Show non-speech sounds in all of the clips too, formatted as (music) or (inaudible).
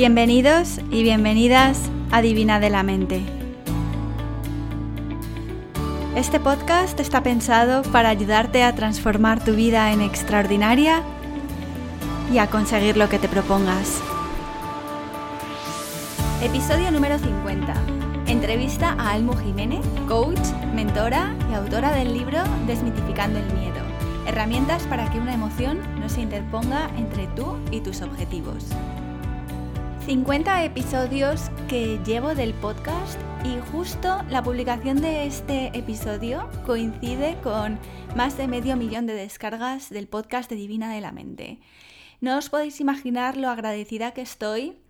Bienvenidos y bienvenidas a Divina de la Mente. Este podcast está pensado para ayudarte a transformar tu vida en extraordinaria y a conseguir lo que te propongas. Episodio número 50. Entrevista a Almu Jiménez, coach, mentora y autora del libro Desmitificando el Miedo. Herramientas para que una emoción no se interponga entre tú y tus objetivos. 50 episodios que llevo del podcast y justo la publicación de este episodio coincide con más de medio millón de descargas del podcast de Divina de la Mente. No os podéis imaginar lo agradecida que estoy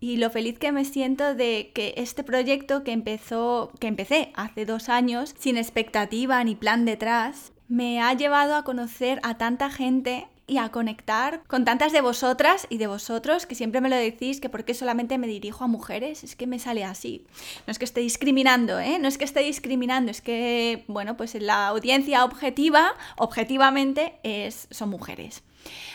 y lo feliz que me siento de que este proyecto que empezó, que empecé hace dos años, sin expectativa ni plan detrás, me ha llevado a conocer a tanta gente y a conectar con tantas de vosotras y de vosotros que siempre me lo decís que por qué solamente me dirijo a mujeres, es que me sale así. No es que esté discriminando, ¿eh? No es que esté discriminando, es que, bueno, pues la audiencia objetiva, objetivamente, es, son mujeres.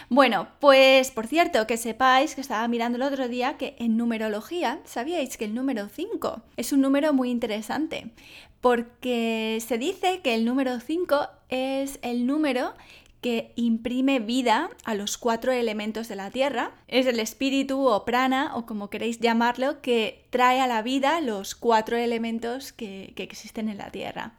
Bueno, pues por cierto, que sepáis que estaba mirando el otro día que en numerología, ¿sabíais que el número 5 es un número muy interesante? Porque se dice que el número 5 es el número que imprime vida a los cuatro elementos de la Tierra. Es el espíritu o prana, o como queréis llamarlo, que trae a la vida los cuatro elementos que, que existen en la Tierra.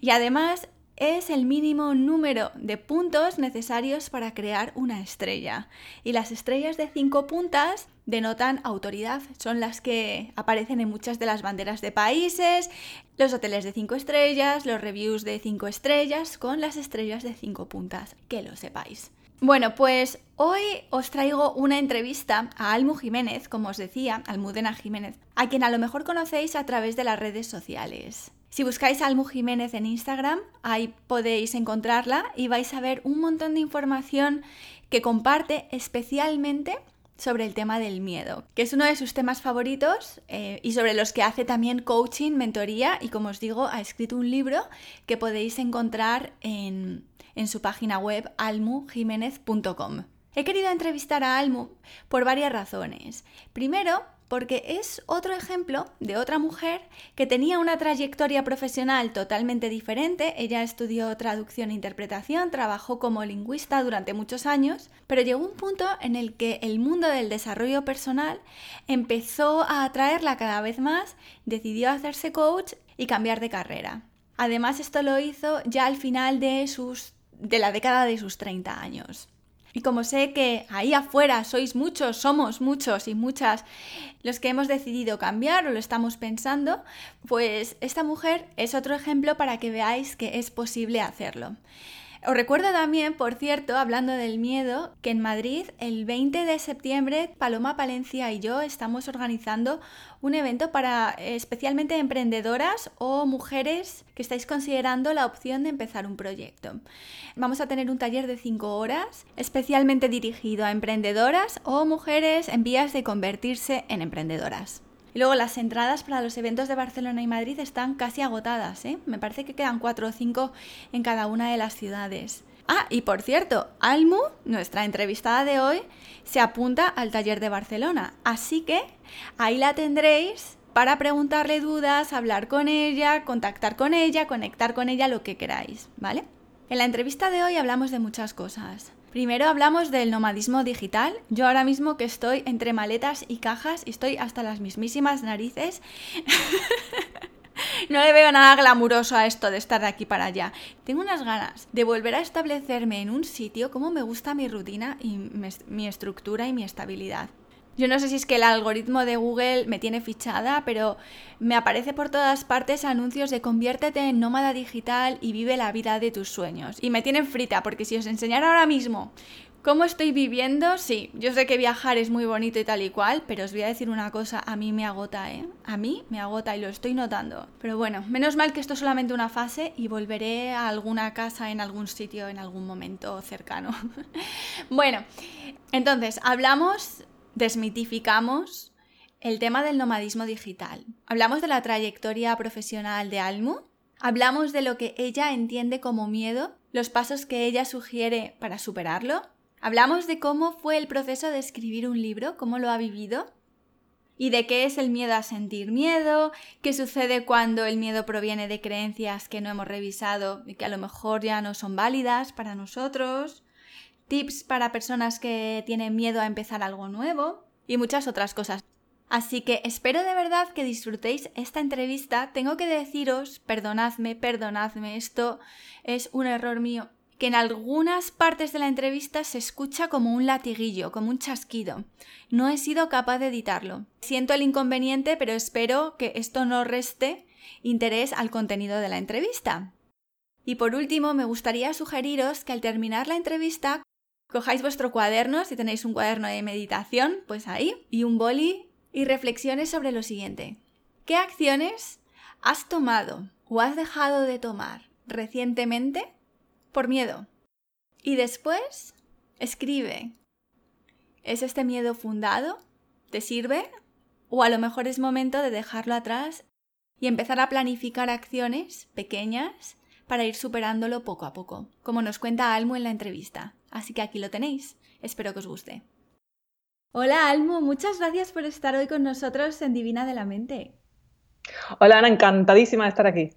Y además es el mínimo número de puntos necesarios para crear una estrella. Y las estrellas de cinco puntas denotan autoridad, son las que aparecen en muchas de las banderas de países, los hoteles de cinco estrellas, los reviews de cinco estrellas con las estrellas de cinco puntas, que lo sepáis. Bueno, pues hoy os traigo una entrevista a Almu Jiménez, como os decía, Almudena Jiménez, a quien a lo mejor conocéis a través de las redes sociales. Si buscáis Almu Jiménez en Instagram, ahí podéis encontrarla y vais a ver un montón de información que comparte especialmente sobre el tema del miedo, que es uno de sus temas favoritos eh, y sobre los que hace también coaching, mentoría y como os digo, ha escrito un libro que podéis encontrar en, en su página web almujiménez.com. He querido entrevistar a Almu por varias razones. Primero, porque es otro ejemplo de otra mujer que tenía una trayectoria profesional totalmente diferente. Ella estudió traducción e interpretación, trabajó como lingüista durante muchos años, pero llegó un punto en el que el mundo del desarrollo personal empezó a atraerla cada vez más, decidió hacerse coach y cambiar de carrera. Además, esto lo hizo ya al final de, de la década de sus 30 años. Y como sé que ahí afuera sois muchos, somos muchos y muchas los que hemos decidido cambiar o lo estamos pensando, pues esta mujer es otro ejemplo para que veáis que es posible hacerlo. Os recuerdo también, por cierto, hablando del miedo, que en Madrid el 20 de septiembre Paloma Palencia y yo estamos organizando un evento para eh, especialmente emprendedoras o mujeres que estáis considerando la opción de empezar un proyecto. Vamos a tener un taller de 5 horas especialmente dirigido a emprendedoras o mujeres en vías de convertirse en emprendedoras. Y luego las entradas para los eventos de Barcelona y Madrid están casi agotadas, ¿eh? Me parece que quedan cuatro o cinco en cada una de las ciudades. Ah, y por cierto, Almu, nuestra entrevistada de hoy, se apunta al taller de Barcelona. Así que ahí la tendréis para preguntarle dudas, hablar con ella, contactar con ella, conectar con ella, lo que queráis, ¿vale? En la entrevista de hoy hablamos de muchas cosas. Primero hablamos del nomadismo digital. Yo ahora mismo que estoy entre maletas y cajas y estoy hasta las mismísimas narices. (laughs) no le veo nada glamuroso a esto de estar de aquí para allá. Tengo unas ganas de volver a establecerme en un sitio como me gusta mi rutina y mi estructura y mi estabilidad. Yo no sé si es que el algoritmo de Google me tiene fichada, pero me aparece por todas partes anuncios de conviértete en nómada digital y vive la vida de tus sueños. Y me tienen frita, porque si os enseñara ahora mismo cómo estoy viviendo, sí, yo sé que viajar es muy bonito y tal y cual, pero os voy a decir una cosa, a mí me agota, ¿eh? A mí me agota y lo estoy notando. Pero bueno, menos mal que esto es solamente una fase y volveré a alguna casa en algún sitio en algún momento cercano. (laughs) bueno, entonces, hablamos desmitificamos el tema del nomadismo digital. Hablamos de la trayectoria profesional de Almu, hablamos de lo que ella entiende como miedo, los pasos que ella sugiere para superarlo, hablamos de cómo fue el proceso de escribir un libro, cómo lo ha vivido, y de qué es el miedo a sentir miedo, qué sucede cuando el miedo proviene de creencias que no hemos revisado y que a lo mejor ya no son válidas para nosotros, tips para personas que tienen miedo a empezar algo nuevo y muchas otras cosas. Así que espero de verdad que disfrutéis esta entrevista. Tengo que deciros, perdonadme, perdonadme, esto es un error mío que en algunas partes de la entrevista se escucha como un latiguillo, como un chasquido. No he sido capaz de editarlo. Siento el inconveniente, pero espero que esto no reste interés al contenido de la entrevista. Y por último, me gustaría sugeriros que al terminar la entrevista cojáis vuestro cuaderno, si tenéis un cuaderno de meditación, pues ahí, y un boli, y reflexiones sobre lo siguiente. ¿Qué acciones has tomado o has dejado de tomar recientemente por miedo. Y después, escribe. ¿Es este miedo fundado? ¿Te sirve? O a lo mejor es momento de dejarlo atrás y empezar a planificar acciones pequeñas para ir superándolo poco a poco, como nos cuenta Almo en la entrevista. Así que aquí lo tenéis. Espero que os guste. Hola Almo, muchas gracias por estar hoy con nosotros en Divina de la Mente. Hola Ana, encantadísima de estar aquí.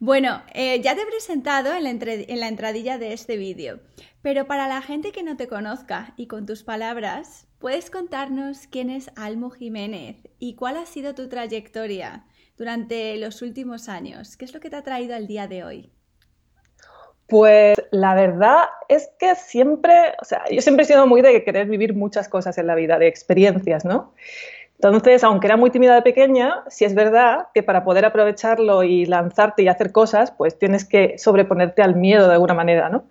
Bueno, eh, ya te he presentado en la, en la entradilla de este vídeo, pero para la gente que no te conozca y con tus palabras, ¿puedes contarnos quién es Almo Jiménez y cuál ha sido tu trayectoria durante los últimos años? ¿Qué es lo que te ha traído al día de hoy? Pues la verdad es que siempre, o sea, yo siempre he sido muy de querer vivir muchas cosas en la vida, de experiencias, ¿no? Entonces, aunque era muy tímida de pequeña, sí es verdad que para poder aprovecharlo y lanzarte y hacer cosas, pues tienes que sobreponerte al miedo de alguna manera, ¿no?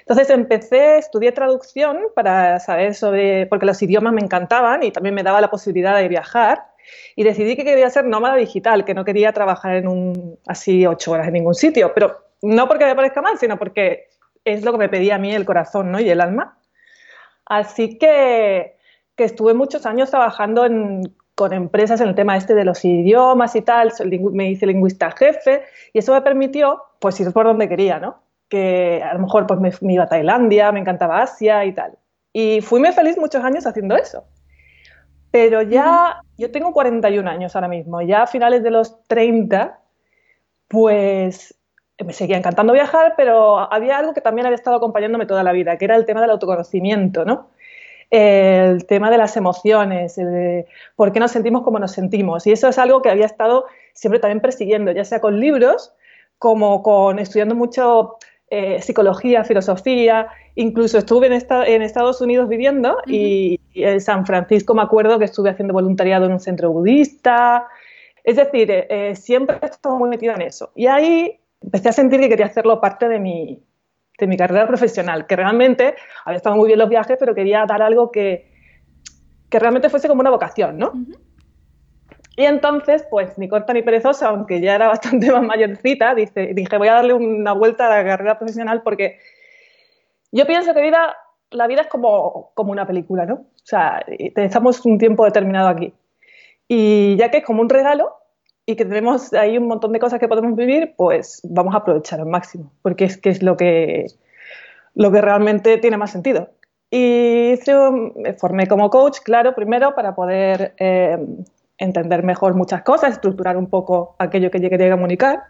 Entonces empecé, estudié traducción para saber sobre, porque los idiomas me encantaban y también me daba la posibilidad de viajar y decidí que quería ser nómada digital, que no quería trabajar en un, así ocho horas en ningún sitio, pero no porque me parezca mal, sino porque es lo que me pedía a mí el corazón ¿no? y el alma. Así que que estuve muchos años trabajando con empresas en el tema este de los idiomas y tal, me hice lingüista jefe y eso me permitió pues ir por donde quería, ¿no? Que a lo mejor pues me, iba a Tailandia, me encantaba Asia y tal. Y fui muy feliz muchos años haciendo eso. Pero ya, yo tengo 41 años ahora mismo, ya a finales de los 30, pues me seguía encantando viajar, pero había algo que también había estado acompañándome toda la vida, que era el tema del autoconocimiento, ¿no? el tema de las emociones, el de por qué nos sentimos como nos sentimos. Y eso es algo que había estado siempre también persiguiendo, ya sea con libros como con estudiando mucho eh, psicología, filosofía. Incluso estuve en, en Estados Unidos viviendo y, en San Francisco me acuerdo que estuve haciendo voluntariado en un centro budista. Es decir, eh, eh, siempre he estado muy metida en eso. Y ahí empecé a sentir que quería hacerlo parte de mi, de mi carrera profesional, que realmente había estado muy bien los viajes, pero quería dar algo que, que realmente fuese como una vocación, ¿no? Y entonces, pues ni corta ni perezosa, aunque ya era bastante (laughs) más mayorcita, dije, voy a darle una vuelta a la carrera profesional porque yo pienso que la vida es como, como una película, ¿no? O sea, estamos un tiempo determinado aquí. Y ya que es como un regalo, y que tenemos ahí un montón de cosas que podemos vivir, pues vamos a aprovechar al máximo, porque es que es lo que, lo que realmente tiene más sentido. Y me formé como coach, claro, primero para poder eh, entender mejor muchas cosas, estructurar un poco aquello que yo quería comunicar.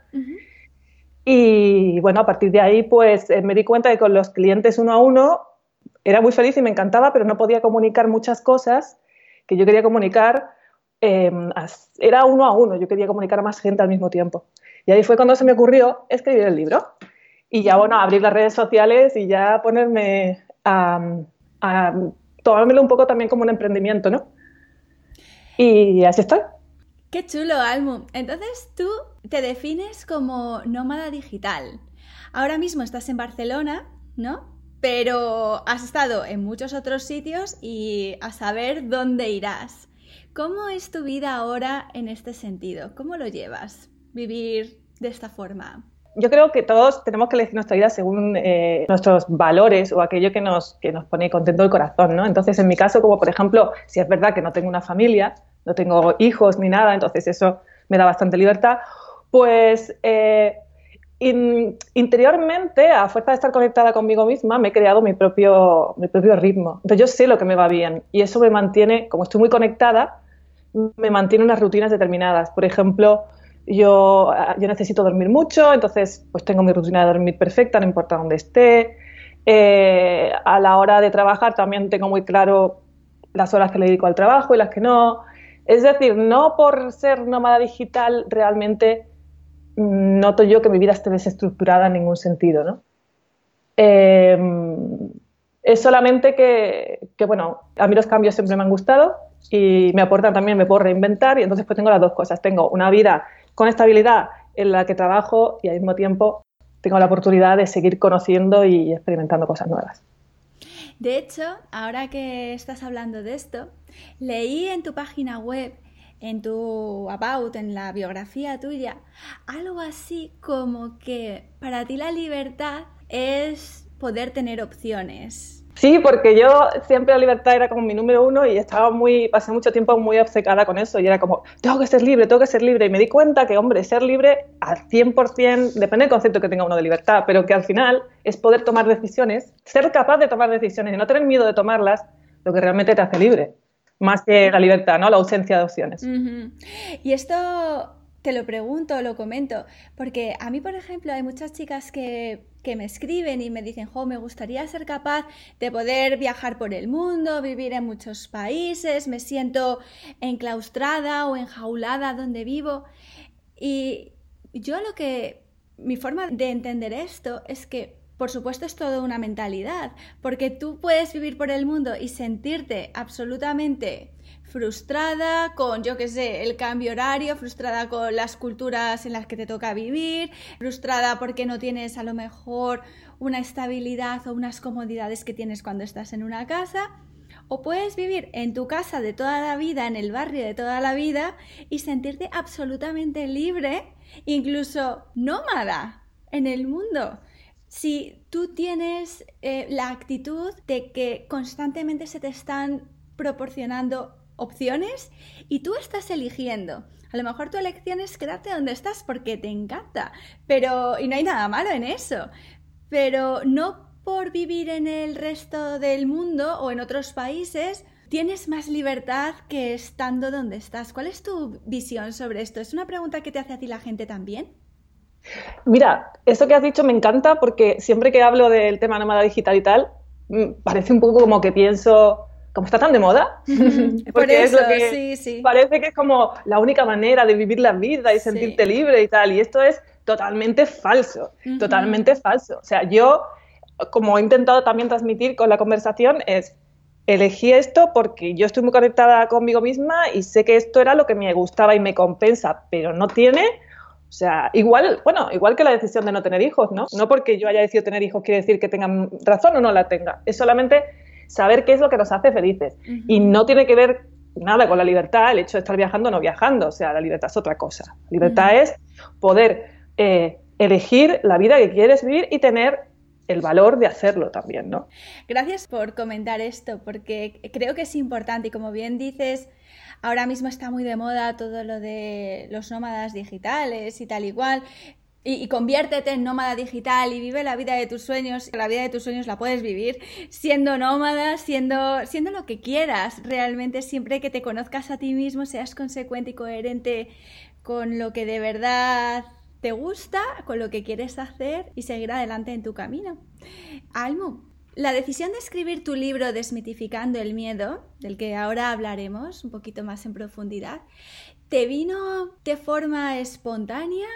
Y bueno, a partir de ahí, pues eh, me di cuenta que con los clientes uno a uno era muy feliz y me encantaba, pero no podía comunicar muchas cosas que yo quería comunicar Em, era uno a uno, yo quería comunicar a más gente al mismo tiempo. Y ahí fue cuando se me ocurrió escribir el libro. Y ya, bueno, abrir las redes sociales y ya ponerme a, a tomármelo un poco también como un emprendimiento, ¿no? Y así estoy. Qué chulo, Almu. Entonces tú te defines como nómada digital. Ahora mismo estás en Barcelona, ¿no? Pero has estado en muchos otros sitios y a saber dónde irás. ¿Cómo es tu vida ahora en este sentido? ¿Cómo lo llevas? Vivir de esta forma. Yo creo que todos tenemos que elegir nuestra vida según eh, nuestros valores o aquello que nos, que nos pone contento el corazón, ¿no? Entonces, en mi caso, como por ejemplo, si es verdad que no tengo una familia, no tengo hijos ni nada, entonces eso me da bastante libertad, pues eh, interiormente, a fuerza de estar conectada conmigo misma, me he creado mi propio, mi propio ritmo. Entonces yo sé lo que me va bien y eso me mantiene, como estoy muy conectada, me mantiene unas rutinas determinadas. Por ejemplo, yo, yo necesito dormir mucho, entonces pues tengo mi rutina de dormir perfecta, no importa dónde esté. Eh, a la hora de trabajar también tengo muy claro las horas que le dedico al trabajo y las que no. Es decir, no por ser nómada digital realmente noto yo que mi vida esté desestructurada en ningún sentido, ¿no? Em, es solamente que, que, bueno, a mí los cambios siempre me han gustado y me aportan también, me puedo reinventar y entonces pues tengo las dos cosas. Tengo una vida con estabilidad en la que trabajo y al mismo tiempo tengo la oportunidad de seguir conociendo y experimentando cosas nuevas. De hecho, ahora que estás hablando de esto, leí en tu página web, en tu about, en la biografía tuya, algo así como que para ti la libertad es poder tener opciones. Sí, porque yo siempre la libertad era como mi número uno y estaba muy, pasé mucho tiempo muy obcecada con eso y era como, tengo que ser libre, tengo que ser libre. Y me di cuenta que, hombre, ser libre al 100%, depende del concepto que tenga uno de libertad, pero que al final es poder tomar decisiones, ser capaz de tomar decisiones y no tener miedo de tomarlas, lo que realmente te hace libre. Más que la libertad, ¿no? La ausencia de opciones. Y esto te lo pregunto, lo comento, porque a mí, por ejemplo, hay muchas chicas que, me escriben y me dicen, jo, me gustaría ser capaz de poder viajar por el mundo, vivir en muchos países, me siento enclaustrada o enjaulada donde vivo. Y yo lo que, mi forma de entender esto es que por supuesto es toda una mentalidad, porque tú puedes vivir por el mundo y sentirte absolutamente frustrada con, yo qué sé, el cambio horario, frustrada con las culturas en las que te toca vivir, frustrada porque no tienes a lo mejor una estabilidad o unas comodidades que tienes cuando estás en una casa. O puedes vivir en tu casa de toda la vida, en el barrio de toda la vida y sentirte absolutamente libre, incluso nómada en el mundo. Si tú tienes eh, la actitud de que constantemente se te están proporcionando opciones y tú estás eligiendo. A lo mejor tu elección es quedarte donde estás porque te encanta, pero y no hay nada malo en eso. Pero no por vivir en el resto del mundo o en otros países tienes más libertad que estando donde estás. ¿Cuál es tu visión sobre esto? ¿Es una pregunta que te hace a ti la gente también? Mira, eso que has dicho me encanta porque siempre que hablo del tema nómada digital y tal, mm, parece un poco como que pienso, como está tan de moda, (laughs) porque es lo que parece que es como la única manera de vivir la vida y sentirte libre y tal, y esto es totalmente falso, totalmente falso. O sea, yo, como he intentado también transmitir con la conversación, es elegí esto porque yo estoy muy conectada conmigo misma y sé que esto era lo que me gustaba y me compensa, pero no tiene, o sea, igual, bueno, igual que la decisión de no tener hijos, ¿no? No porque yo haya decidido tener hijos quiere decir que tengan razón o no la tenga, es solamente saber qué es lo que nos hace felices. Y no tiene que ver nada con la libertad, el hecho de estar viajando o no viajando. O sea, la libertad es otra cosa. La libertad es poder eh, elegir la vida que quieres vivir y tener el valor de hacerlo también, ¿no? Gracias por comentar esto, porque creo que es importante y como bien dices, ahora mismo está muy de moda todo lo de los nómadas digitales y tal igual. Y, conviértete en nómada digital y vive la vida de tus sueños. La vida de tus sueños la puedes vivir siendo nómada, siendo, siendo lo que quieras. Realmente siempre que te conozcas a ti mismo, seas consecuente y coherente con lo que de verdad te gusta, con lo que quieres hacer y seguir adelante en tu camino. Almo, la decisión de escribir tu libro Desmitificando el Miedo, del que ahora hablaremos un poquito más en profundidad, ¿te vino de forma espontánea?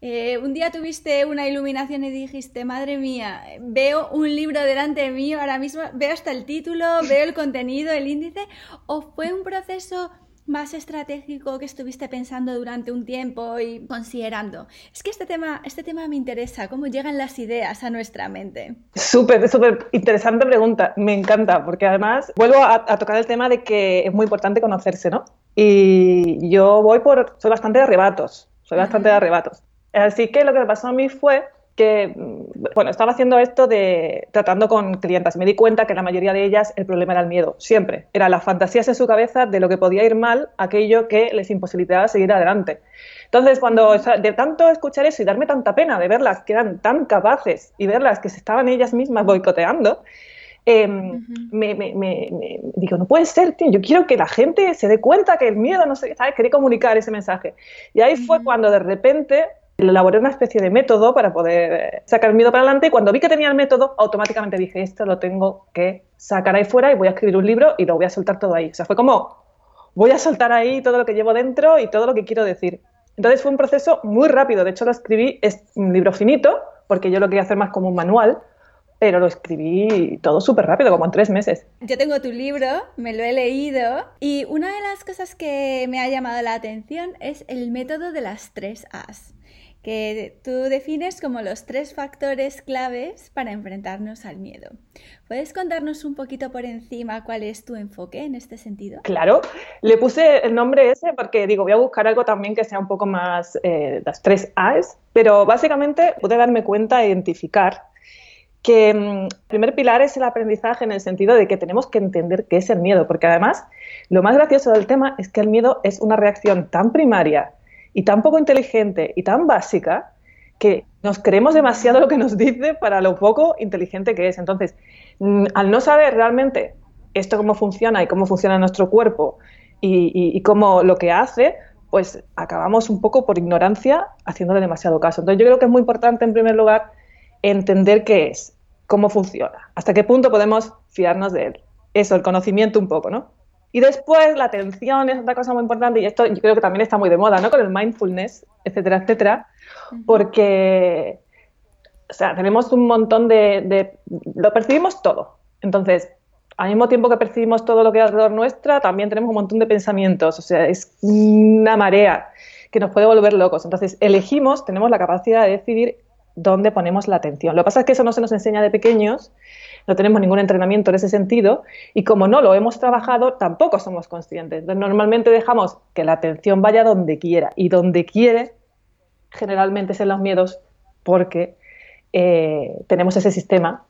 Eh, un día tuviste una iluminación y dijiste, madre mía, veo un libro delante mío, ahora mismo veo hasta el título, veo el contenido, el índice, o fue un proceso más estratégico que estuviste pensando durante un tiempo y considerando? Es que este tema, este tema me interesa, cómo llegan las ideas a nuestra mente. Súper, súper interesante pregunta, me encanta, porque además vuelvo a, tocar el tema de que es muy importante conocerse, ¿no? Y yo voy por, soy bastante de arrebatos, soy bastante de arrebatos. Así que lo que me pasó a mí fue que, mm, bueno, estaba haciendo esto de tratando con clientas me di cuenta que la mayoría de ellas el problema era el miedo, siempre. Era las fantasías en su cabeza de lo que podía ir mal, aquello que les imposibilitaba seguir adelante. Entonces, cuando de tanto escuchar eso y darme tanta pena de verlas que eran tan capaces y verlas que se estaban ellas mismas boicoteando, em, me, digo, no puede ser, tío, yo quiero que la gente se dé cuenta que el miedo, no sé, ¿sabes? Quería comunicar ese mensaje. Y ahí fue cuando de repente elaboré una especie de método para poder eh, sacar el miedo para adelante y cuando vi que tenía el método, automáticamente dije, esto lo tengo que sacar ahí fuera y voy a escribir un libro y lo voy a soltar todo ahí. O sea, fue como, voy a soltar ahí todo lo que llevo dentro y todo lo que quiero decir. Entonces fue un proceso muy rápido, de hecho lo escribí, es un libro finito, porque yo lo quería hacer más como un manual, pero lo escribí todo súper rápido, como en tres meses. Yo tengo tu libro, me lo he leído y una de las cosas que me ha llamado la atención es el método de las tres As que tú defines como los tres factores claves para enfrentarnos al miedo. ¿Puedes contarnos un poquito por encima cuál es tu enfoque en este sentido? Claro, le puse el nombre ese porque digo, voy a buscar algo también que sea un poco más eh, las tres A's, pero básicamente pude darme cuenta e identificar que mm, el primer pilar es el aprendizaje en el sentido de que tenemos que entender qué es el miedo, porque además lo más gracioso del tema es que el miedo es una reacción tan primaria y tan poco inteligente y tan básica que nos creemos demasiado lo que nos dice para lo poco inteligente que es. Entonces, mm, al no saber realmente esto cómo funciona y cómo funciona nuestro cuerpo y, cómo lo que hace, pues acabamos un poco por ignorancia haciéndole demasiado caso. Entonces, yo creo que es muy importante, en primer lugar, entender qué es, cómo funciona, hasta qué punto podemos fiarnos de él. Eso, el conocimiento un poco, ¿no? Y después la atención es otra cosa muy importante y esto yo creo que también está muy de moda, ¿no? Con el mindfulness, etcétera, etcétera, porque, o sea, tenemos un montón de, lo percibimos todo. Entonces, al mismo tiempo que percibimos todo lo que hay alrededor nuestra, también tenemos un montón de pensamientos, o sea, es una marea que nos puede volver locos. Entonces, elegimos, tenemos la capacidad de decidir dónde ponemos la atención. Lo que pasa es que eso no se nos enseña de pequeños no tenemos ningún entrenamiento en ese sentido y como no lo hemos trabajado, tampoco somos conscientes. normalmente dejamos que la atención vaya donde quiera y donde quiere generalmente es los miedos porque eh, tenemos ese sistema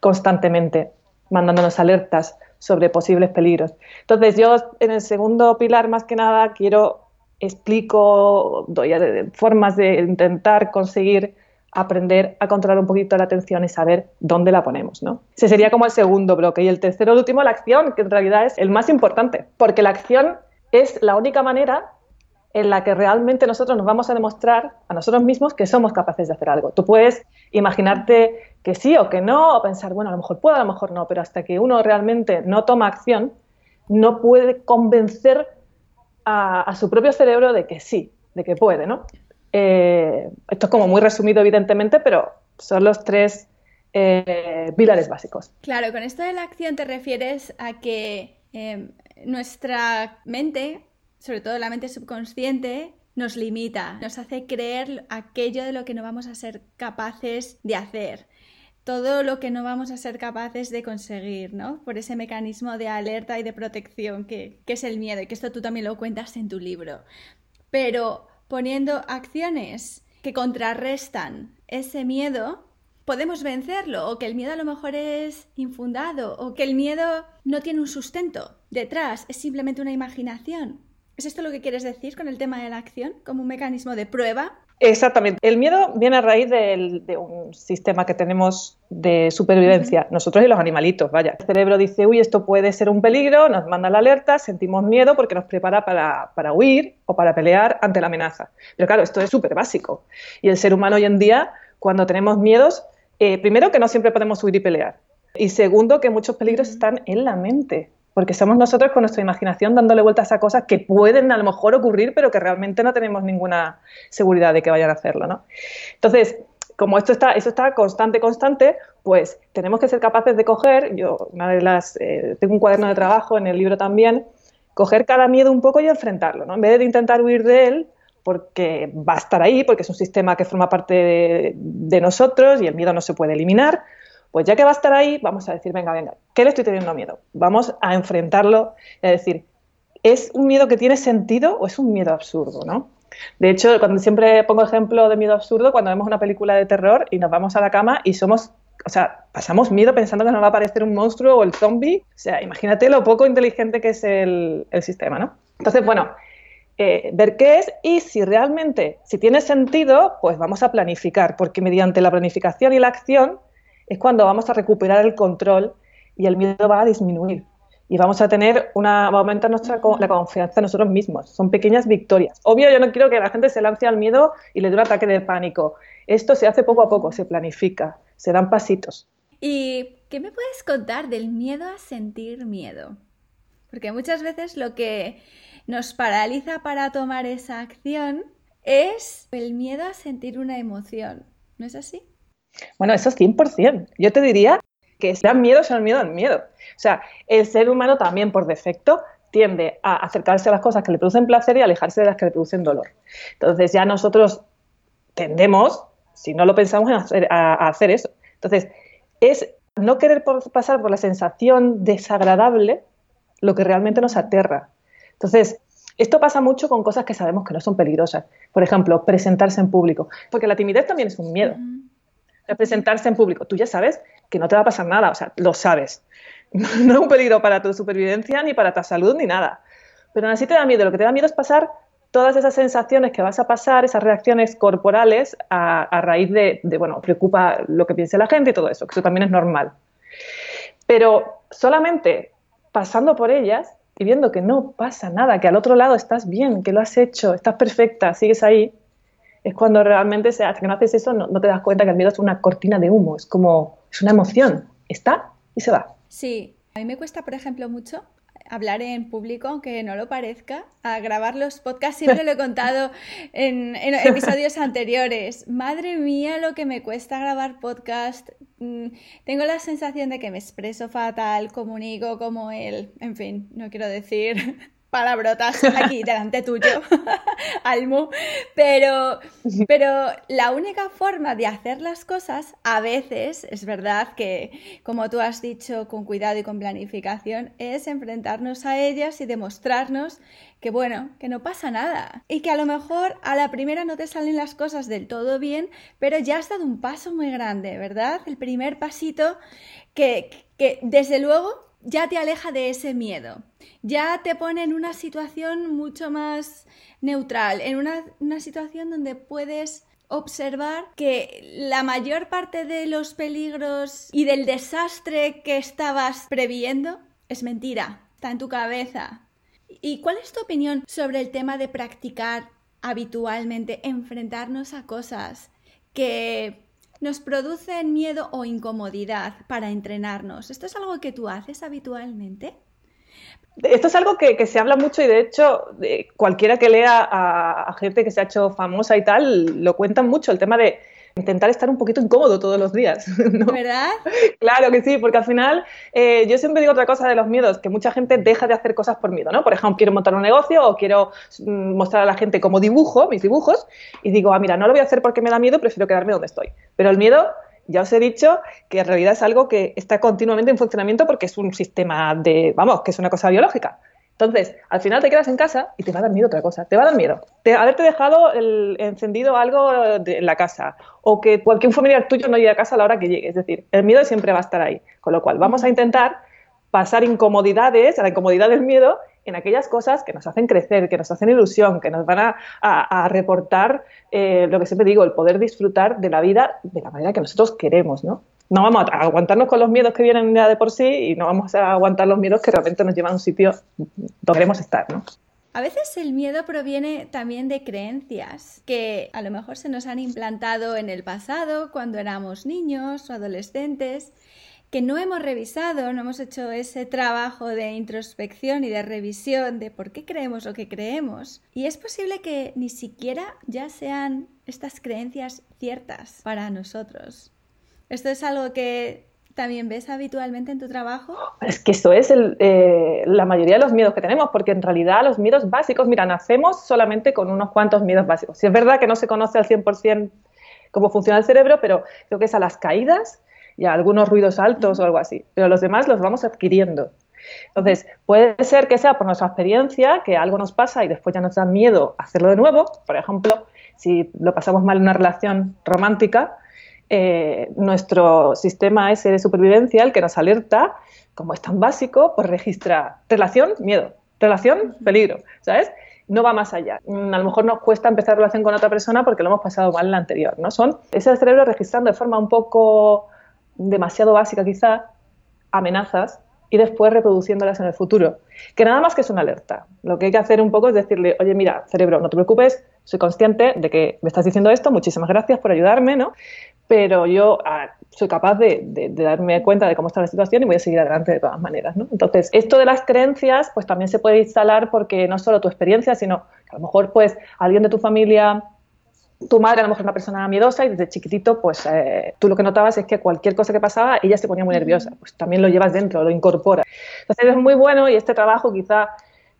constantemente mandándonos alertas sobre posibles peligros. Entonces yo en el segundo pilar más que nada quiero explico, doy formas de intentar conseguir aprender a controlar un poquito la atención y saber dónde la ponemos, ¿no? Ese sería como el segundo bloque. Y el tercero, el último, la acción, que en realidad es el más importante, porque la acción es la única manera en la que realmente nosotros nos vamos a demostrar a nosotros mismos que somos capaces de hacer algo. Tú puedes imaginarte que sí o que no, o pensar, bueno, a lo mejor puedo, a lo mejor no, pero hasta que uno realmente no toma acción, no puede convencer a, a su propio cerebro de que sí, de que puede, ¿no? Eh, esto es como muy resumido, evidentemente, pero son los tres eh, pilares básicos. Claro, con esto de la acción te refieres a que em, nuestra mente, sobre todo la mente subconsciente, nos limita, nos hace creer aquello de lo que no vamos a ser capaces de hacer todo lo que no vamos a ser capaces de conseguir, ¿no? Por ese mecanismo de alerta y de protección que, que, es el miedo, y que esto tú también lo cuentas en tu libro. Pero poniendo acciones que contrarrestan ese miedo, podemos vencerlo, o que el miedo a lo mejor es infundado, o que el miedo no tiene un sustento detrás, es simplemente una imaginación. ¿Es esto lo que quieres decir con el tema de la acción como un mecanismo de prueba Exactamente. El miedo viene a raíz de un sistema que tenemos de supervivencia, nosotros y los animalitos, vaya. El cerebro dice, uy, esto puede ser un peligro, nos manda la alerta, sentimos miedo porque nos prepara para, huir o para pelear ante la amenaza. Pero claro, esto es súper básico. Y el ser humano hoy en día, cuando tenemos miedos, eh, primero que no siempre podemos huir y pelear. Y segundo, que muchos peligros están en la mente porque somos nosotros con nuestra imaginación dándole vueltas a cosas que pueden a lo mejor ocurrir, pero que realmente no tenemos ninguna seguridad de que vayan a hacerlo, ¿no? Entonces, como esto está, eso está constante, constante, pues tenemos que ser capaces de coger, yo una de las, eh, tengo un cuaderno de trabajo en el libro también, coger cada miedo un poco y enfrentarlo, ¿no? En vez de intentar huir de él, porque va a estar ahí, porque es un sistema que forma parte de nosotros y el miedo no se puede eliminar, pues ya que va a estar ahí, vamos a decir, venga, venga, ¿qué le estoy teniendo miedo? Vamos a enfrentarlo y a decir, ¿es un miedo que tiene sentido o es un miedo absurdo, no? De hecho, cuando siempre pongo ejemplo de miedo absurdo, cuando vemos una película de terror y nos vamos a la cama y somos, o sea, pasamos miedo pensando que nos va a aparecer un monstruo o el zombie. O sea, imagínate lo poco inteligente que es el, sistema, ¿no? Entonces, bueno, eh, ver qué es y si realmente, si tiene sentido, pues vamos a planificar, porque mediante la planificación y la acción es cuando vamos a recuperar el control y el miedo va a disminuir y vamos a tener una, va a aumentar nuestra, la confianza en nosotros mismos. Son pequeñas victorias. Obvio, yo no quiero que la gente se lance al miedo y le dé un ataque de pánico. Esto se hace poco a poco, se planifica, se dan pasitos. ¿Y qué me puedes contar del miedo a sentir miedo? Porque muchas veces lo que nos paraliza para tomar esa acción es el miedo a sentir una emoción. ¿No es así? Bueno, eso es 100%. Yo te diría que sean miedo, sean miedo al miedo. O sea, el ser humano también por defecto tiende a acercarse a las cosas que le producen placer y alejarse de las que le producen dolor. Entonces ya nosotros tendemos, si no lo pensamos, a hacer, eso. Entonces, es no querer pasar por la sensación desagradable lo que realmente nos aterra. Entonces, esto pasa mucho con cosas que sabemos que no son peligrosas. Por ejemplo, presentarse en público. Porque la timidez también es un miedo. Presentarse en público. Tú ya sabes que no te va a pasar nada, o sea, lo sabes. (laughs) No es un peligro para tu supervivencia, ni para tu salud, ni nada. Pero aún así te da miedo. Lo que te da miedo es pasar todas esas sensaciones que vas a pasar, esas reacciones corporales a, raíz de, de, bueno, preocupa lo que piense la gente y todo eso, que eso también es normal. Pero solamente pasando por ellas y viendo que no pasa nada, que al otro lado estás bien, que lo has hecho, estás perfecta, sigues ahí, es cuando realmente se, hasta que no haces eso no, te das cuenta que el miedo es una cortina de humo, es como, es una emoción, está y se va. Sí, a mí me cuesta, por ejemplo, mucho hablar en público, aunque no lo parezca, a grabar los podcasts, siempre lo he contado en, episodios anteriores. Madre mía, lo que me cuesta grabar podcast. Mm, tengo la sensación de que me expreso fatal, comunico como él, en fin, no quiero decir palabrotas aquí (laughs) delante tuyo, (laughs) Almu, pero, pero la única forma de hacer las cosas, a veces, es verdad que, como tú has dicho, con cuidado y con planificación, es enfrentarnos a ellas y demostrarnos que, bueno, que no pasa nada. Y que a lo mejor a la primera no te salen las cosas del todo bien, pero ya has dado un paso muy grande, ¿verdad? El primer pasito que, que desde luego ya te aleja de ese miedo, ya te pone en una situación mucho más neutral, en una, situación donde puedes observar que la mayor parte de los peligros y del desastre que estabas previendo es mentira, está en tu cabeza. ¿Y cuál es tu opinión sobre el tema de practicar habitualmente, enfrentarnos a cosas que nos producen miedo o incomodidad para entrenarnos. ¿Esto es algo que tú haces habitualmente? Esto es algo que, se habla mucho y de hecho cualquiera que lea a, gente que se ha hecho famosa y tal lo cuentan mucho, el tema de intentar estar un poquito incómodo todos los días. (laughs) ¿Verdad? Claro que sí, porque al final eh, yo siempre digo otra cosa de los miedos, que mucha gente deja de hacer cosas por miedo, ¿no? Por ejemplo, quiero montar un negocio o quiero mm, mostrar a la gente cómo dibujo, mis dibujos, y digo, ah, mira, no lo voy a hacer porque me da miedo, prefiero quedarme donde estoy. Pero el miedo ya os he dicho que en realidad es algo que está continuamente en funcionamiento porque es un sistema de, vamos, que es una cosa biológica. Entonces, al final te quedas en casa y te va a dar miedo otra cosa. Te va a dar miedo. Te, haberte dejado el, encendido algo en la casa o que cualquier familiar tuyo no llegue a casa a la hora que llegue. Es decir, el miedo siempre va a estar ahí. Con lo cual, vamos a intentar pasar incomodidades, a la incomodidad del miedo, en aquellas cosas que nos hacen crecer, que nos hacen ilusión, que nos van a, reportar eh, lo que siempre digo, el poder disfrutar de la vida de la manera que nosotros queremos, ¿no? No vamos a aguantarnos con los miedos que vienen ya de por sí y no vamos a aguantar los miedos que realmente nos llevan a un sitio donde queremos estar, ¿no? A veces el miedo proviene también de creencias que a lo mejor se nos han implantado en el pasado, cuando éramos niños o adolescentes, que no hemos revisado, no hemos hecho ese trabajo de introspección y de revisión de por qué creemos lo que creemos. Y es posible que ni siquiera ya sean estas creencias ciertas para nosotros. ¿Esto es algo que también ves habitualmente en tu trabajo? Es que esto es eh, la mayoría de los miedos que tenemos, porque en realidad los miedos básicos, mira, nacemos solamente con unos cuantos miedos básicos. Si es verdad que no se conoce al 100% cómo funciona el cerebro, pero creo que es a las caídas y a algunos ruidos altos o algo así. Pero los demás los vamos adquiriendo. Entonces, puede ser que sea por nuestra experiencia, que algo nos pasa y después ya nos da miedo hacerlo de nuevo. Por ejemplo, si lo pasamos mal en una relación romántica, eh, nuestro sistema ese de supervivencia, el que nos alerta, como es tan básico, pues registra relación, miedo, relación, peligro, ¿sabes? No va más allá. Mm, a lo mejor nos cuesta empezar relación con otra persona porque lo hemos pasado mal en la anterior, ¿no? Son ese cerebro registrando de forma un poco demasiado básica quizá amenazas y después reproduciéndolas en el futuro. Que nada más que es una alerta. Lo que hay que hacer un poco es decirle, oye, mira, cerebro, no te preocupes, soy consciente de que me estás diciendo esto, muchísimas gracias por ayudarme, ¿no? Pero yo ah, soy capaz de, darme cuenta de cómo está la situación y voy a seguir adelante de todas maneras, ¿no? Entonces, esto de las creencias, pues también se puede instalar porque no solo tu experiencia, sino que a lo mejor, pues, alguien de tu familia tu madre a lo mejor es una persona miedosa y desde chiquitito, pues eh, tú lo que notabas es que cualquier cosa que pasaba, ella se ponía muy nerviosa. Pues también lo llevas dentro, lo incorporas. Entonces es muy bueno y este trabajo quizá,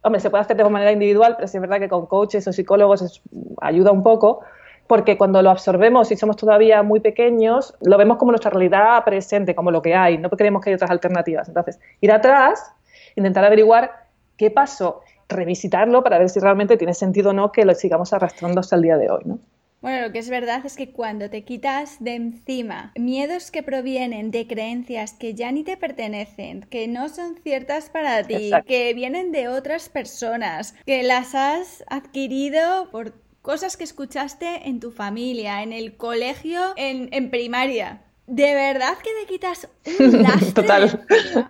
hombre, se puede hacer de manera individual, pero sí es verdad que con coaches o psicólogos ayuda un poco, porque cuando lo absorbemos y somos todavía muy pequeños, lo vemos como nuestra realidad presente, como lo que hay, no creemos que hay otras alternativas. Entonces, ir atrás, intentar averiguar qué pasó, revisitarlo para ver si realmente tiene sentido o no que lo sigamos arrastrando hasta el día de hoy, ¿no? Bueno, lo que es verdad es que cuando te quitas de encima miedos que provienen de creencias que ya ni te pertenecen, que no son ciertas para ti, que vienen de otras personas, que las has adquirido por cosas que escuchaste en tu familia, en el colegio, en, en primaria. De verdad que te quitas un (laughs) lastre,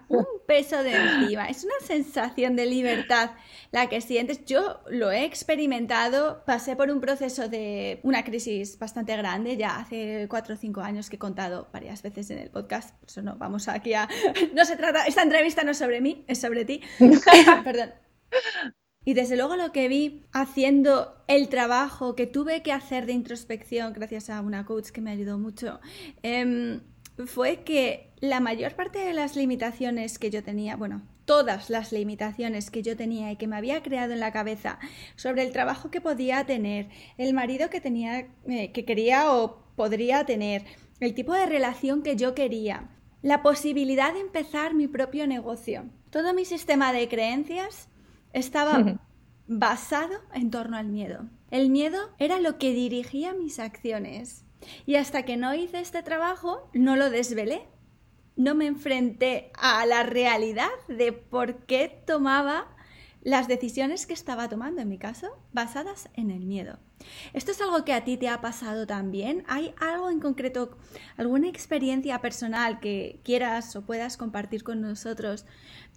un peso de encima. Es una sensación de libertad la que sientes. Yo lo he experimentado, pasé por un proceso de una crisis bastante grande, ya hace cuatro o cinco años que he contado varias veces en el podcast. Por eso no vamos aquí a. (laughs) No se trata. Esta entrevista no es sobre mí, es sobre ti. (laughs) Perdón. Y desde luego lo que vi haciendo el trabajo que tuve que hacer de introspección, gracias a una coach que me ayudó mucho, em, fue que la mayor parte de las limitaciones que yo tenía, bueno, todas las limitaciones que yo tenía y que me había creado en la cabeza sobre el trabajo que podía tener, el marido que tenía, eh, que quería o podría tener, el tipo de relación que yo quería, la posibilidad de empezar mi propio negocio, todo mi sistema de creencias estaba basado en torno al miedo. El miedo era lo que dirigía mis acciones. Y hasta que no hice este trabajo, no lo desvelé. No me enfrenté a la realidad de por qué tomaba las decisiones que estaba tomando, en mi caso, basadas en el miedo. ¿Esto es algo que a ti te ha pasado también? ¿Hay algo en concreto, alguna experiencia personal que quieras o puedas compartir con nosotros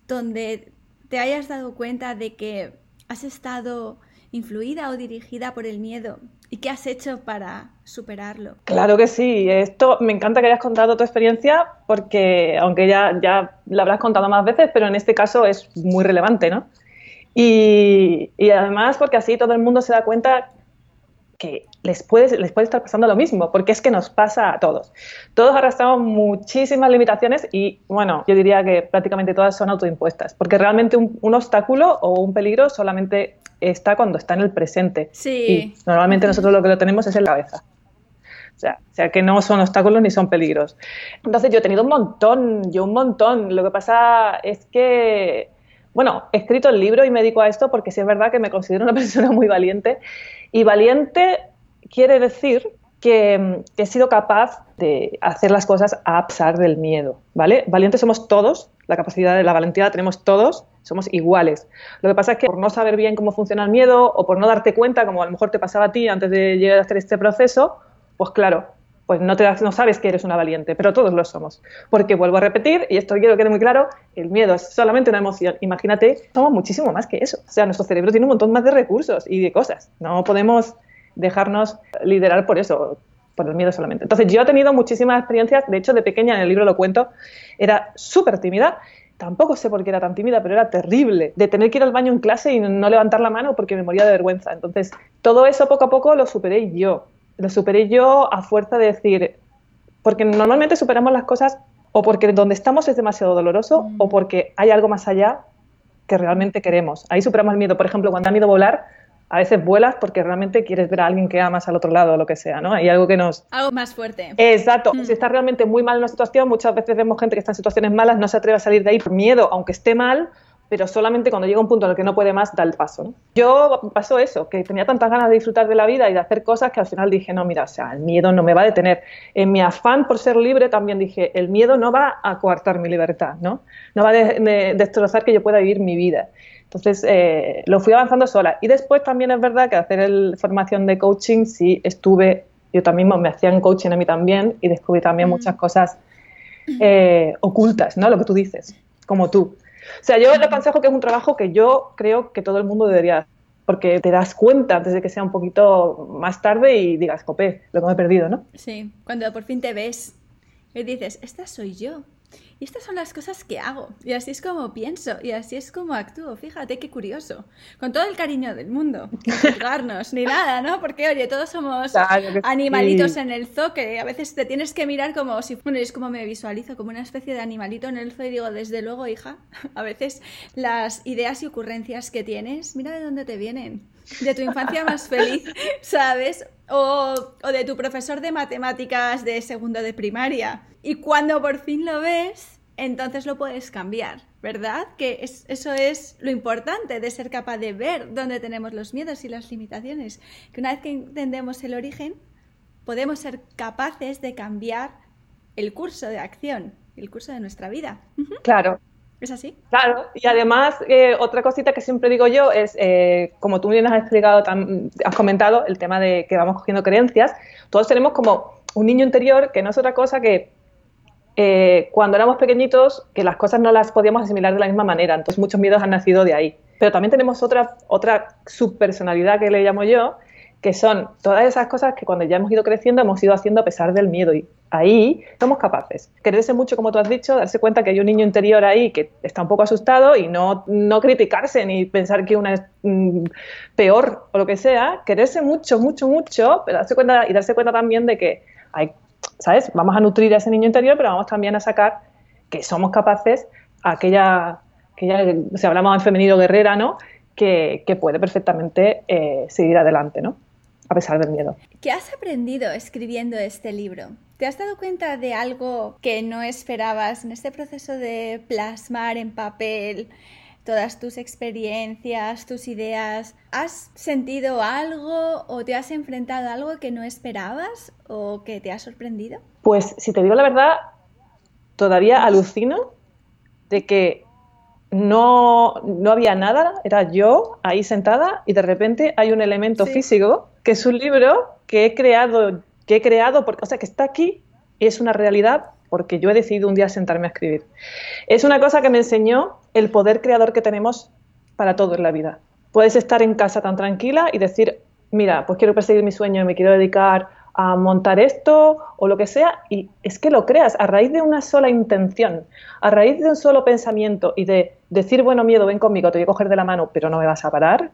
donde te hayas dado cuenta de que has estado influida o dirigida por el miedo y qué has hecho para superarlo. Claro que sí, esto me encanta que hayas contado tu experiencia porque aunque ya, ya la habrás contado más veces, pero en este caso es muy relevante, ¿no? Y, y además porque así todo el mundo se da cuenta que les puede, les puede estar pasando lo mismo, porque es que nos pasa a todos. Todos arrastramos muchísimas limitaciones y, bueno, yo diría que prácticamente todas son autoimpuestas, porque realmente un, obstáculo o un peligro solamente está cuando está en el presente. Sí. Y normalmente nosotros lo que lo tenemos es en la cabeza. O sea, o sea, que no son obstáculos ni son peligros. Entonces yo he tenido un montón, yo un montón. Lo que pasa es que bueno, he escrito el libro y me dedico a esto porque sí es verdad que me considero una (laughs) persona muy valiente. Y valiente quiere decir que, he sido capaz de hacer las cosas a pesar del miedo, ¿vale? Valientes somos todos, la capacidad de la valentía la tenemos todos, somos iguales. Lo que pasa es que por no saber bien cómo funciona el miedo o por no darte cuenta, como a lo mejor te pasaba a ti antes de llegar a hacer este proceso, pues claro, pues no, te no sabes que eres una valiente, pero todos lo somos. Porque vuelvo a repetir, y esto quiero que quede muy claro, el miedo es solamente una emoción. Imagínate, somos muchísimo más que eso. O sea, nuestro cerebro tiene un montón más de recursos y de cosas. No podemos dejarnos liderar por eso, por el miedo solamente. Entonces, yo he tenido muchísimas experiencias, de hecho, de pequeña, en el libro lo cuento, era súper tímida. Tampoco sé por qué era tan tímida, pero era terrible. De tener que ir al baño en clase y no levantar la mano porque me moría de vergüenza. Entonces, todo eso poco a poco lo superé yo lo superé yo a fuerza de decir, porque normalmente superamos las cosas o porque donde estamos es demasiado doloroso o mm. porque hay algo más allá que realmente queremos. Ahí superamos el miedo. Por ejemplo, cuando da miedo volar, a veces vuelas porque realmente quieres ver a alguien que amas al otro lado o lo que sea, ¿no? Hay algo que nos... Algo más fuerte. Exacto. Mm. Si está realmente muy mal en una situación, muchas veces vemos gente que está en situaciones malas, no se atreve a salir de ahí por miedo, aunque esté mal, pero solamente cuando llega un punto en el que no puede más, da el paso. ¿no? Yo pasó eso, que tenía tantas ganas de disfrutar de la vida y de hacer cosas que al final dije, no, mira, o sea, el miedo no me va a detener. En mi afán por ser libre también dije, el miedo no va a coartar mi libertad, ¿no? No va a destrozar que yo pueda vivir mi vida. Entonces, eh, lo fui avanzando sola. Y después también es verdad que hacer el, formación de coaching, sí estuve, yo también me hacían coaching a mí también y descubrí también mm. muchas cosas eh, ocultas, ¿no? Lo que tú dices, como tú. O sea, yo le aconsejo que es un trabajo que yo creo que todo el mundo debería hacer, porque te das cuenta antes de que sea un poquito más tarde y digas, copé, lo que me he perdido, ¿no? Sí, cuando por fin te ves y dices, esta soy yo. Y estas son las cosas que hago. Y así es como pienso. Y así es como actúo. Fíjate qué curioso. Con todo el cariño del mundo. (laughs) Sin juzgarnos ni nada, ¿no? Porque, oye, todos somos animalitos en el zoo que a veces te tienes que mirar como si... Bueno, es como me visualizo, como una especie de animalito en el zoo y digo, desde luego, hija, (laughs) a veces las ideas y ocurrencias que tienes, mira de dónde te vienen. De tu infancia más feliz, (laughs) ¿sabes? O, de tu profesor de matemáticas de segundo de primaria y cuando por fin lo ves, entonces lo puedes cambiar, ¿verdad? Que eso es lo importante de ser capaz de ver dónde tenemos los miedos y las limitaciones. Que una vez que entendemos el origen, podemos ser capaces de cambiar el curso de acción, el curso de nuestra vida. Claro. ¿Es así? Claro, y además eh, otra cosita que siempre digo yo es, eh, como tú bien has explicado, has comentado, el tema de que vamos cogiendo creencias, todos tenemos como un niño interior que no es otra cosa que eh, cuando éramos pequeñitos que las cosas no las podíamos asimilar de la misma manera, entonces muchos miedos han nacido de ahí. Pero también tenemos otra, otra subpersonalidad que le llamo yo, que son todas esas cosas que cuando ya hemos ido creciendo hemos ido haciendo a pesar del miedo y ahí somos capaces. Quererse mucho, como tú has dicho, darse cuenta que hay un niño interior ahí que está un poco asustado y no, no criticarse ni pensar que una es mm, peor o lo que sea, quererse mucho, mucho, mucho, pero darse cuenta y darse cuenta también de que hay ¿sabes? Vamos a nutrir a ese niño interior, pero vamos también a sacar que somos capaces, aquella, aquella si hablamos en femenino guerrera, ¿no? Que, puede perfectamente eh, seguir adelante, ¿no? A pesar del miedo. ¿Qué has aprendido escribiendo este libro? ¿Te has dado cuenta de algo que no esperabas en este proceso de plasmar en papel todas tus experiencias, tus ideas. ¿Has sentido algo o te has enfrentado a algo que no esperabas o que te ha sorprendido? Pues si te digo la verdad, todavía alucino de que no, no había nada, era yo ahí sentada y de repente hay un elemento físico que es un libro que he creado, que he creado, porque, o sea, que está aquí y es una realidad porque yo he decidido un día sentarme a escribir. Es una cosa que me enseñó el poder creador que tenemos para todo en la vida. Puedes estar en casa tan tranquila y decir, mira, pues quiero perseguir mi sueño y me quiero dedicar a montar esto o lo que sea, y es que lo creas a raíz de una sola intención, a raíz de un solo pensamiento y de decir, bueno, miedo, ven conmigo, te voy a coger de la mano, pero no me vas a parar,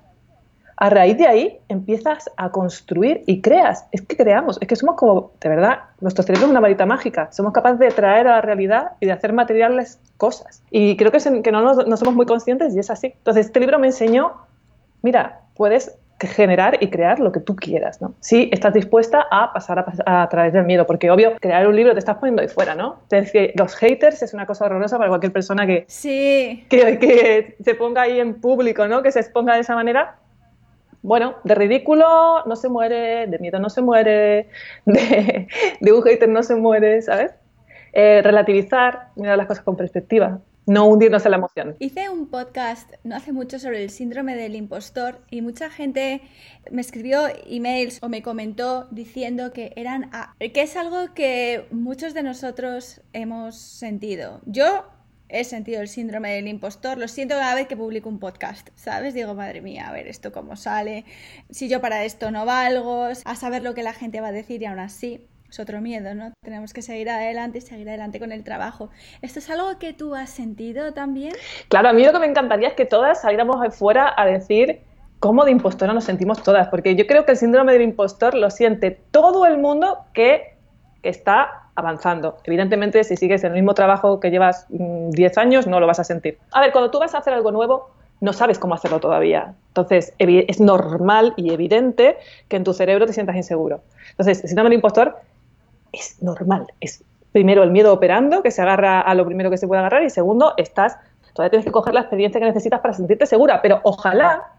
a raíz de ahí empiezas a construir y creas. Es que creamos, es que somos como, de verdad, nuestro cerebro es una varita mágica. Somos capaces de traer a la realidad y de hacer materiales cosas. Y creo que, que no, no somos muy conscientes y es así. Entonces, este libro me enseñó, mira, puedes generar y crear lo que tú quieras, ¿no? Si estás dispuesta a pasar a, través del miedo, porque obvio, crear un libro te estás poniendo ahí fuera, ¿no? los haters es una cosa horrorosa para cualquier persona que, sí. que, que se ponga ahí en público, ¿no? Que se exponga de esa manera, bueno, de ridículo no se muere, de miedo no se muere, (laughs) de, un hater no se muere, ¿sabes? Eh, relativizar, mirar las cosas con perspectiva, no hundirnos en la emoción. Hice un podcast no hace mucho sobre el síndrome del impostor y mucha gente me escribió emails o me comentó diciendo que eran que es algo que muchos de nosotros hemos sentido. Yo he sentido el síndrome del impostor, lo siento cada vez que publico un podcast, ¿sabes? Digo, madre mía, a ver esto cómo sale, si yo para esto no valgo, a saber lo que la gente va a decir y aún así es otro miedo, ¿no? Tenemos que seguir adelante y seguir adelante con el trabajo. ¿Esto es algo que tú has sentido también? Claro, a mí lo que me encantaría es que todas saliéramos afuera a decir cómo de impostora nos sentimos todas, porque yo creo que el síndrome del impostor lo siente todo el mundo que está avanzando. Evidentemente, si sigues en el mismo trabajo que llevas 10 mm, años, no lo vas a sentir. A ver, cuando tú vas a hacer algo nuevo, no sabes cómo hacerlo todavía. Entonces, es normal y evidente que en tu cerebro te sientas inseguro. Entonces, el síndrome del impostor es normal. Es primero el miedo operando, que se agarra a lo primero que se puede agarrar, y segundo, estás, todavía tienes que coger la experiencia que necesitas para sentirte segura. Pero ojalá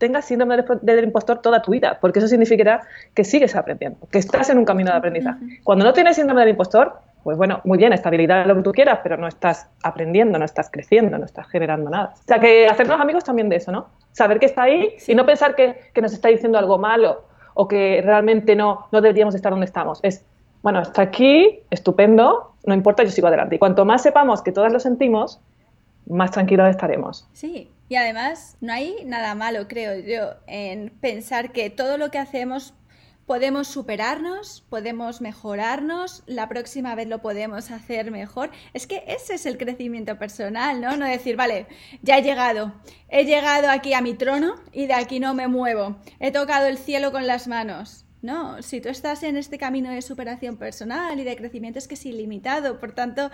tengas síndrome del impostor toda tu vida, porque eso significará que sigues aprendiendo, que estás en un camino de aprendizaje. Cuando no tienes síndrome del impostor, pues bueno, muy bien, estabilidad lo que tú quieras, pero no estás aprendiendo, no estás creciendo, no estás generando nada. O sea, que hacernos amigos también de eso, ¿no? Saber que está ahí y no pensar que, nos está diciendo algo malo o que realmente no, no deberíamos estar donde estamos. Es bueno, está aquí, estupendo, no importa, yo sigo adelante. Y cuanto más sepamos que todas lo sentimos, más tranquilos estaremos. Sí, y además no hay nada malo, creo yo, en pensar que todo lo que hacemos podemos superarnos, podemos mejorarnos, la próxima vez lo podemos hacer mejor. Es que ese es el crecimiento personal, ¿no? No decir, vale, ya he llegado, he llegado aquí a mi trono y de aquí no me muevo, he tocado el cielo con las manos. No, si tú estás en este camino de superación personal y de crecimiento es que es ilimitado. Por tanto,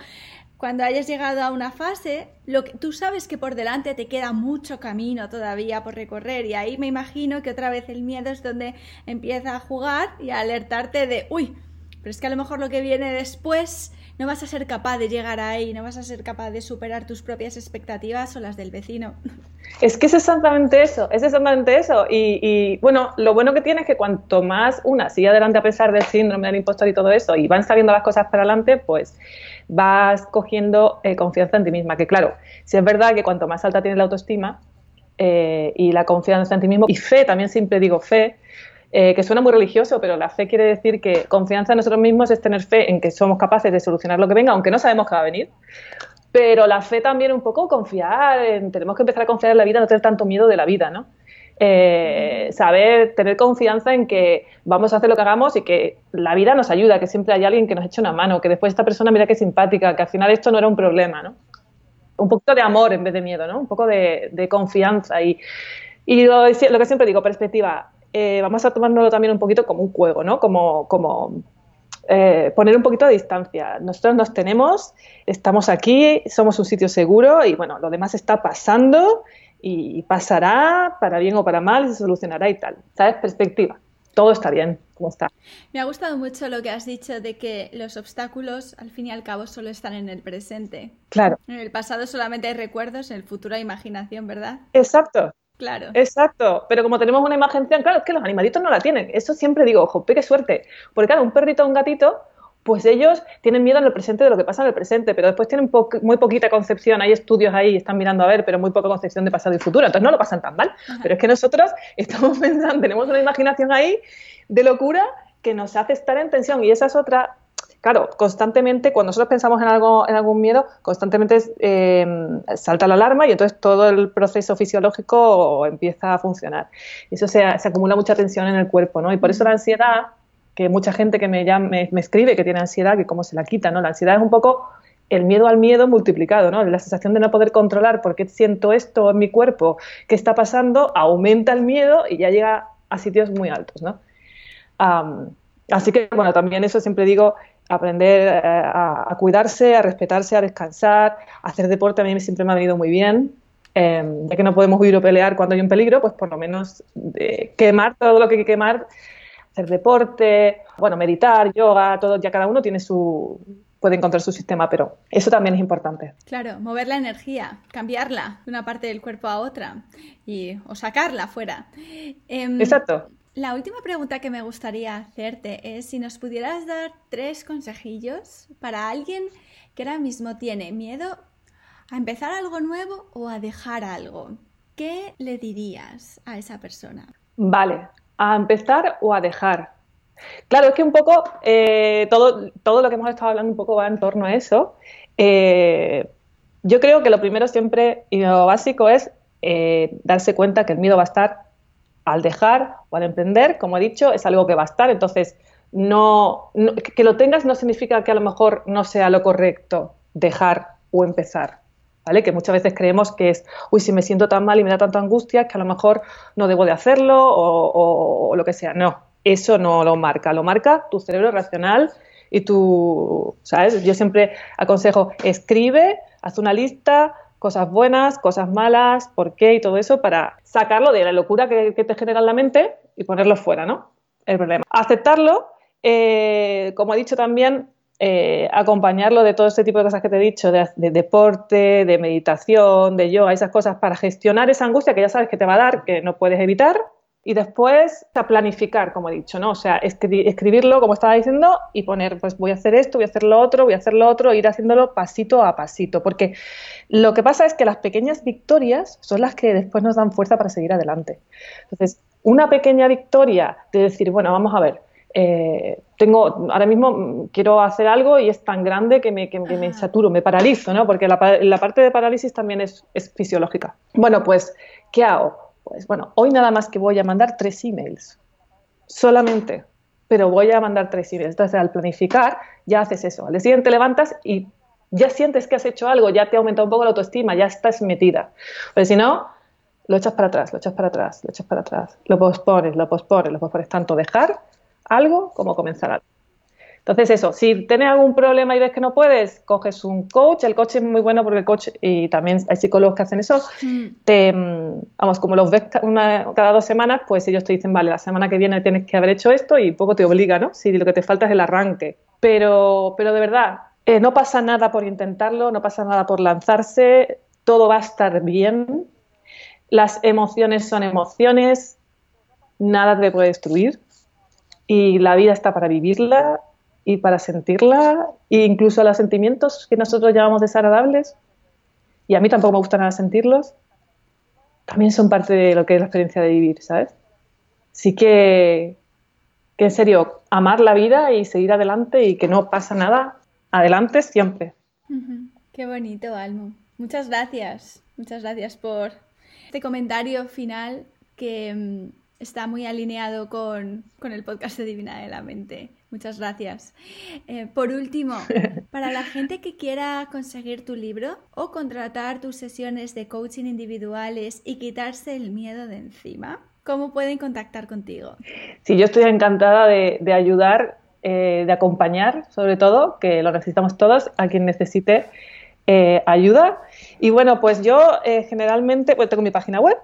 cuando hayas llegado a una fase, lo que, tú sabes que por delante te queda mucho camino todavía por recorrer y ahí me imagino que otra vez el miedo es donde empieza a jugar y a alertarte de, uy, pero es que a lo mejor lo que viene después no vas a ser capaz de llegar ahí, no vas a ser capaz de superar tus propias expectativas o las del vecino. Es que es exactamente eso, es exactamente eso. Y, bueno, lo bueno que tiene es que cuanto más una sigue adelante a pesar del síndrome del impostor y todo eso, y van saliendo las cosas para adelante, pues vas cogiendo eh, confianza en ti misma. Que claro, si es verdad que cuanto más alta tienes la autoestima eh, y la confianza en ti mismo, y fe, también siempre digo fe, eh, que suena muy religioso, pero la fe quiere decir que confianza en nosotros mismos es tener fe en que somos capaces de solucionar lo que venga, aunque no sabemos qué va a venir. Pero la fe también un poco confiar, en, tenemos que empezar a confiar en la vida, no tener tanto miedo de la vida, ¿no? Eh, saber, tener confianza en que vamos a hacer lo que hagamos y que la vida nos ayuda, que siempre hay alguien que nos eche una mano, que después esta persona mira que es simpática, que al final esto no era un problema, ¿no? Un poquito de amor en vez de miedo, ¿no? Un poco de, confianza y, y lo, que siempre digo, perspectiva. Eh, vamos a tomárnoslo también un poquito como un juego, ¿no? Como, como eh, poner un poquito de distancia. Nosotros nos tenemos, estamos aquí, somos un sitio seguro y bueno, lo demás está pasando y pasará para bien o para mal y se solucionará y tal. ¿Sabes? Perspectiva. Todo está bien, como está. Me ha gustado mucho lo que has dicho de que los obstáculos, al fin y al cabo, solo están en el presente. Claro. En el pasado solamente hay recuerdos, en el futuro hay imaginación, ¿verdad? Exacto. Claro. Exacto, pero como tenemos una imaginación, claro, es que los animalitos no la tienen. Eso siempre digo, ojo, qué suerte. Porque claro, un perrito o un gatito, pues ellos tienen miedo en el presente de lo que pasa en el presente, pero después tienen muy poquita concepción, hay estudios ahí, están mirando a ver, pero muy poca concepción de pasado y futuro, entonces no lo pasan tan mal. Pero es que nosotros (laughs) estamos pensando, tenemos una imaginación ahí de locura que nos hace estar en tensión y esa es otra claro, constantemente, cuando nosotros pensamos en algo, en algún miedo, constantemente em, salta la alarma y entonces todo el proceso fisiológico empieza a funcionar. Y eso se, acumula mucha tensión en el cuerpo, ¿no? Y por eso la ansiedad, que mucha gente que me, llama, me, escribe que tiene ansiedad, que cómo se la quita, ¿no? La ansiedad es un poco el miedo al miedo multiplicado, ¿no? La sensación de no poder controlar por qué siento esto en mi cuerpo, qué está pasando, aumenta el miedo y ya llega a sitios muy altos, ¿no? así que, bueno, también eso siempre digo, aprender eh, a, cuidarse, a respetarse, a descansar, a hacer deporte a mí siempre me ha venido muy bien. Em, ya que no podemos huir o pelear cuando hay un peligro, pues por lo menos quemar todo lo que hay que quemar, hacer deporte, bueno, meditar, yoga, todo, ya cada uno tiene su, puede encontrar su sistema, pero eso también es importante. Claro, mover la energía, cambiarla de una parte del cuerpo a otra y, o sacarla fuera. Em, Exacto. La última pregunta que me gustaría hacerte es si nos pudieras dar tres consejillos para alguien que ahora mismo tiene miedo a empezar algo nuevo o a dejar algo. ¿Qué le dirías a esa persona? Vale, a empezar o a dejar. Claro, es que un poco eh, todo, todo lo que hemos estado hablando un poco va en torno a eso. Eh, yo creo que lo primero siempre y lo básico es eh, darse cuenta que el miedo va a estar al dejar o al emprender, como he dicho, es algo que va a estar. Entonces, no, que lo tengas no significa que a lo mejor no sea lo correcto dejar o empezar. ¿Vale? Que muchas veces creemos que es, uy, si me siento tan mal y me da tanta angustia que a lo mejor no debo de hacerlo o, lo que sea. No, eso no lo marca, lo marca tu cerebro racional y tu, ¿sabes? Yo siempre aconsejo, escribe, haz una lista, cosas buenas, cosas malas, por qué y todo eso para sacarlo de la locura que, te genera en la mente y ponerlo fuera, ¿no? El problema. Aceptarlo, eh, como he dicho también, eh, acompañarlo de todo este tipo de cosas que te he dicho, de, deporte, de meditación, de yoga, esas cosas para gestionar esa angustia que ya sabes que te va a dar, que no puedes evitar, y después a planificar, como he dicho, ¿no? O sea, escribirlo, como estaba diciendo, y poner, pues voy a hacer esto, voy a hacer lo otro, voy a hacer lo otro, ir haciéndolo pasito a pasito, porque lo que pasa es que las pequeñas victorias son las que después nos dan fuerza para seguir adelante. Entonces, una pequeña victoria de decir, bueno, vamos a ver, eh, tengo, ahora mismo quiero hacer algo y es tan grande que me, que, me saturo, me paralizo, ¿no? Porque la, parte de parálisis también es, es, fisiológica. Bueno, pues, ¿qué hago? Pues bueno, hoy nada más que voy a mandar tres emails, solamente, pero voy a mandar tres emails. Entonces, al planificar, ya haces eso. Al día siguiente levantas y ya sientes que has hecho algo, ya te ha aumentado un poco la autoestima, ya estás metida. Pero si no, lo echas para atrás, lo echas para atrás, lo echas para atrás, lo pospones, lo pospones, lo pospones. Tanto dejar algo como comenzar algo. Entonces eso, si tienes algún problema y ves que no puedes, coges un coach, el coach es muy bueno porque el coach, y también hay psicólogos que hacen eso, mm. te, mm, vamos, como los ves cada dos semanas, pues ellos te dicen, vale, la semana que viene tienes que haber hecho esto y poco te obliga, ¿no? Si lo que te falta es el arranque. Pero, pero de verdad, eh, no pasa nada por intentarlo, no pasa nada por lanzarse, todo va a estar bien. Las emociones son emociones, nada te puede destruir y la vida está para vivirla y para sentirla, e incluso los sentimientos que nosotros llamamos desagradables, y a mí tampoco me gusta nada sentirlos, también son parte de lo que es la experiencia de vivir, ¿sabes? Sí que, que en serio, amar la vida y seguir adelante y que no pasa nada, adelante siempre. Qué bonito, Almo. Muchas gracias, muchas gracias por este comentario final que mm, está muy alineado con, el podcast de Divina de la Mente. Muchas gracias. Eh, por último, (laughs) para la gente que quiera conseguir tu libro o contratar tus sesiones de coaching individuales y quitarse el miedo de encima, ¿cómo pueden contactar contigo? Sí, yo estoy encantada de, ayudar, eh, de acompañar, sobre todo, que lo necesitamos todos, a quien necesite eh, ayuda. Y bueno, pues yo generalmente pues tengo mi página web,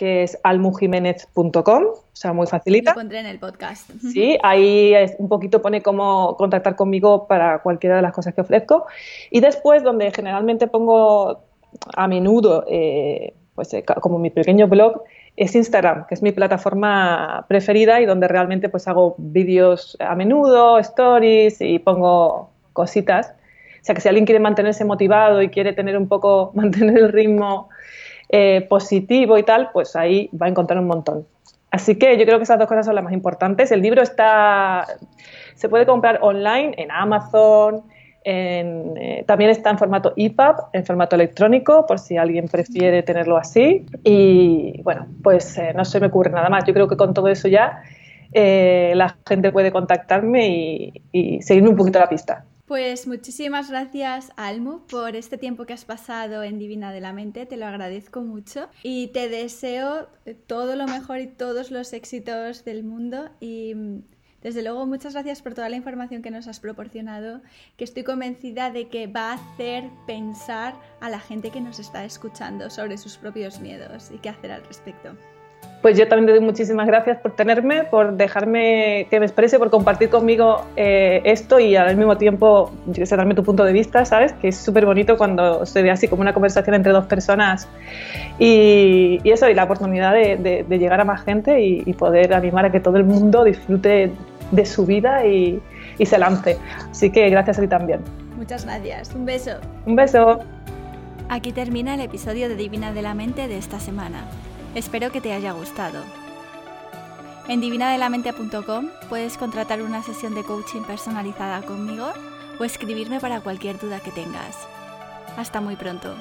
que es almujiménez.com, o sea, muy facilita. Lo pondré en el podcast. Sí, ahí un poquito pone cómo contactar conmigo para cualquiera de las cosas que ofrezco. Y después, donde generalmente pongo a menudo, eh, pues eh, como mi pequeño blog, es Instagram, que es mi plataforma preferida y donde realmente pues hago vídeos a menudo, stories y pongo cositas. O sea que si alguien quiere mantenerse motivado y quiere tener un poco, (laughs) mantener el ritmo eh, positivo y tal, pues ahí va a encontrar un montón. Así que yo creo que esas dos cosas son las más importantes. El libro está, se puede comprar online en Amazon, eh, también está en formato EPUB, en formato electrónico, por si alguien prefiere tenerlo así. Y bueno, pues eh, no se me ocurre nada más. Yo creo que con todo eso ya la gente puede contactarme y, y seguirme un poquito la pista. Pues muchísimas gracias, Almu, por este tiempo que has pasado en Divina de la Mente. Te lo agradezco mucho y te deseo todo lo mejor y todos los éxitos del mundo. Y mm, desde luego, muchas gracias por toda la información que nos has proporcionado, que estoy convencida de que va a hacer pensar a la gente que nos está escuchando sobre sus propios miedos y qué hacer al respecto. Pues yo también te doy muchísimas gracias por tenerme, por dejarme que me exprese, por compartir conmigo eh, esto y al mismo tiempo yo sé, darme tu punto de vista, ¿sabes? Que es súper bonito cuando se ve así como una conversación entre dos personas y, eso, y la oportunidad de, llegar a más gente y, poder animar a que todo el mundo disfrute de su vida y, y se lance. Así que gracias a ti también. Muchas gracias. Un beso. Un beso. Aquí termina el episodio de Divina de la Mente de esta semana. Espero que te haya gustado. En divinadelamente.com puedes contratar una sesión de coaching personalizada conmigo o escribirme para cualquier duda que tengas. Hasta muy pronto.